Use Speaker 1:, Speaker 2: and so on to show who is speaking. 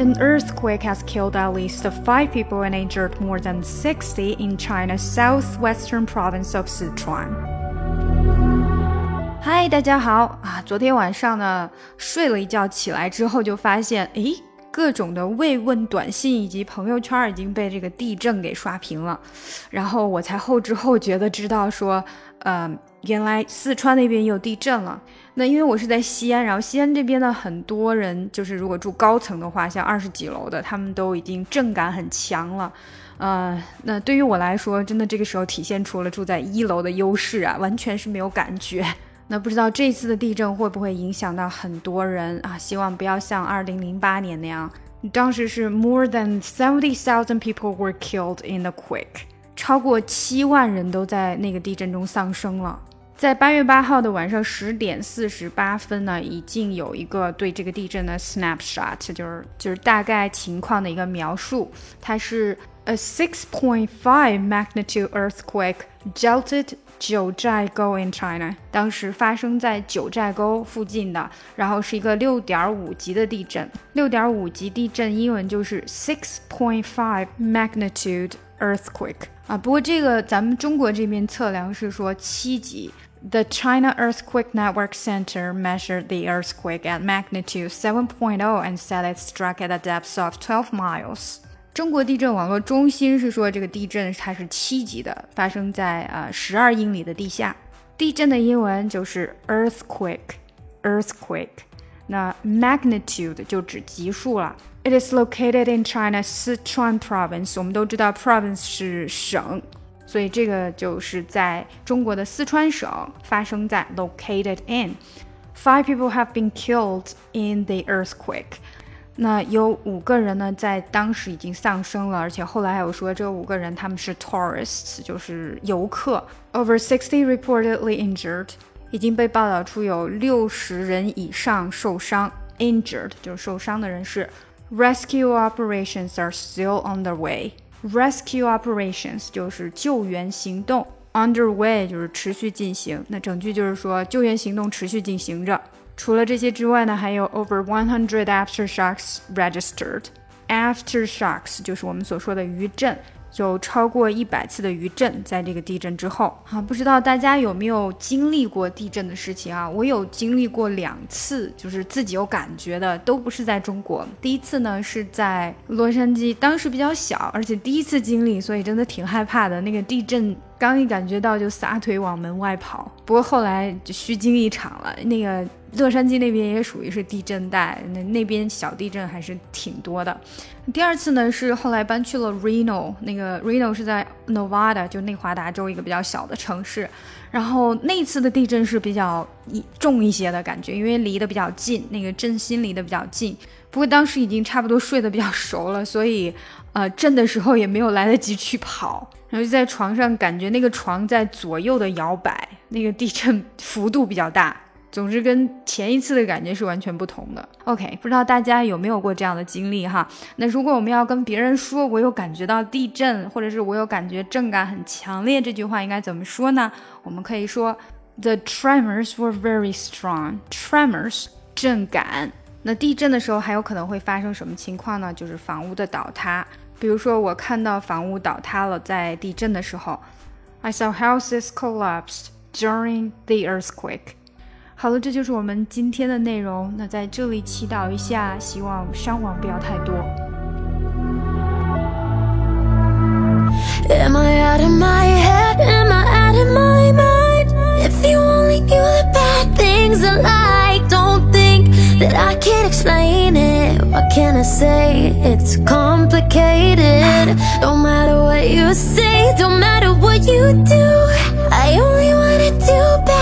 Speaker 1: An earthquake has killed at least five people and injured more than 60 in China's southwestern province of Sichuan. 嗨，大家好啊！昨天晚上呢，睡了一觉，起来之后就发现，诶， 各种的慰问短信以及朋友圈已经被这个地震给刷屏了。然后我才后知后觉的知道说，呃，原来四川那边也有地震了。那因为我是在西安，然后西安这边的很多人，就是如果住高层的话，像二十几楼的，他们都已经震感很强了。呃，那对于我来说，真的这个时候体现出了住在一楼的优势啊，完全是没有感觉。那不知道这次的地震会不会影响到很多人啊？希望不要像二零零八年那样，当时是 more than seventy thousand people were killed in the quake，超过七万人都在那个地震中丧生了。在八月八号的晚上十点四十八分呢，已经有一个对这个地震的 snapshot，就是就是大概情况的一个描述。它是 a six point five magnitude earthquake jolted 九寨沟 in China，当时发生在九寨沟附近的，然后是一个六点五级的地震。六点五级地震英文就是 six point five magnitude earthquake 啊。不过这个咱们中国这边测量是说七级。The China Earthquake Network Center measured the earthquake at magnitude 7.0 and said it struck at a depth of 12 miles. 中国地震网络中心是说，这个地震它是七级的，发生在呃十二英里的地下。地震的英文就是 earthquake，earthquake。那 magnitude 就指级数了。It is located in China's Sichuan province。我们都知道 province 是省。所以这个就是在中国的四川省发生在 located in。Five people have been killed in the earthquake。 那有五个人呢，在当时已经丧生了，而且后来还有说这五个人他们是 tourists，就是游客。Over sixty reportedly injured，已经被报道出有六十人以上受伤。Injured 就是受伤的人士。Rescue operations are still on the way。Rescue operations 就是救援行动，underway 就是持续进行。那整句就是说救援行动持续进行着。除了这些之外呢，还有 over one hundred aftershocks registered。Aftershocks 就是我们所说的余震。有超过一百次的余震，在这个地震之后啊，不知道大家有没有经历过地震的事情啊？我有经历过两次，就是自己有感觉的，都不是在中国。第一次呢是在洛杉矶，当时比较小，而且第一次经历，所以真的挺害怕的。那个地震刚一感觉到就撒腿往门外跑，不过后来就虚惊一场了。那个。洛杉矶那边也属于是地震带，那那边小地震还是挺多的。第二次呢是后来搬去了 Reno，那个 Reno 是在 Nevada，就内华达州一个比较小的城市。然后那次的地震是比较重一些的感觉，因为离得比较近，那个震心离得比较近。不过当时已经差不多睡得比较熟了，所以呃震的时候也没有来得及去跑，然后就在床上感觉那个床在左右的摇摆，那个地震幅度比较大。总之，跟前一次的感觉是完全不同的。OK，不知道大家有没有过这样的经历哈？那如果我们要跟别人说我有感觉到地震，或者是我有感觉震感很强烈，这句话应该怎么说呢？我们可以说，The tremors were very strong. Tremors，震感。那地震的时候还有可能会发生什么情况呢？就是房屋的倒塌。比如说，我看到房屋倒塌了，在地震的时候，I saw houses collapsed during the earthquake. 好了，这就是我们今天的内容。那在这里祈祷一下，希望伤亡不要太多。Am I out of my head? Am I out of my mind? If you only knew the bad things I like, don't think that I can't explain it. What can I say? It's complicated. Don't matter what you say, don't matter what you do. I only wanna do bad.